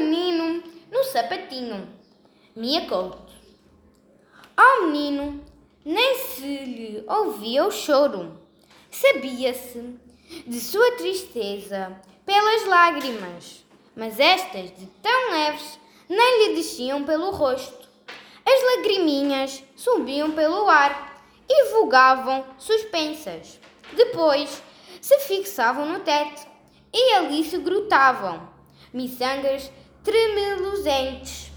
menino no sapatinho. Mia Couto. Ao menino nem se lhe ouvia o choro. Sabia-se de sua tristeza pelas lágrimas, mas estas, de tão leves, nem lhe desciam pelo rosto. As lagriminhas subiam pelo ar e vogavam suspensas. Depois se fixavam no teto e ali se grutavam, miçangas tremeluzentes.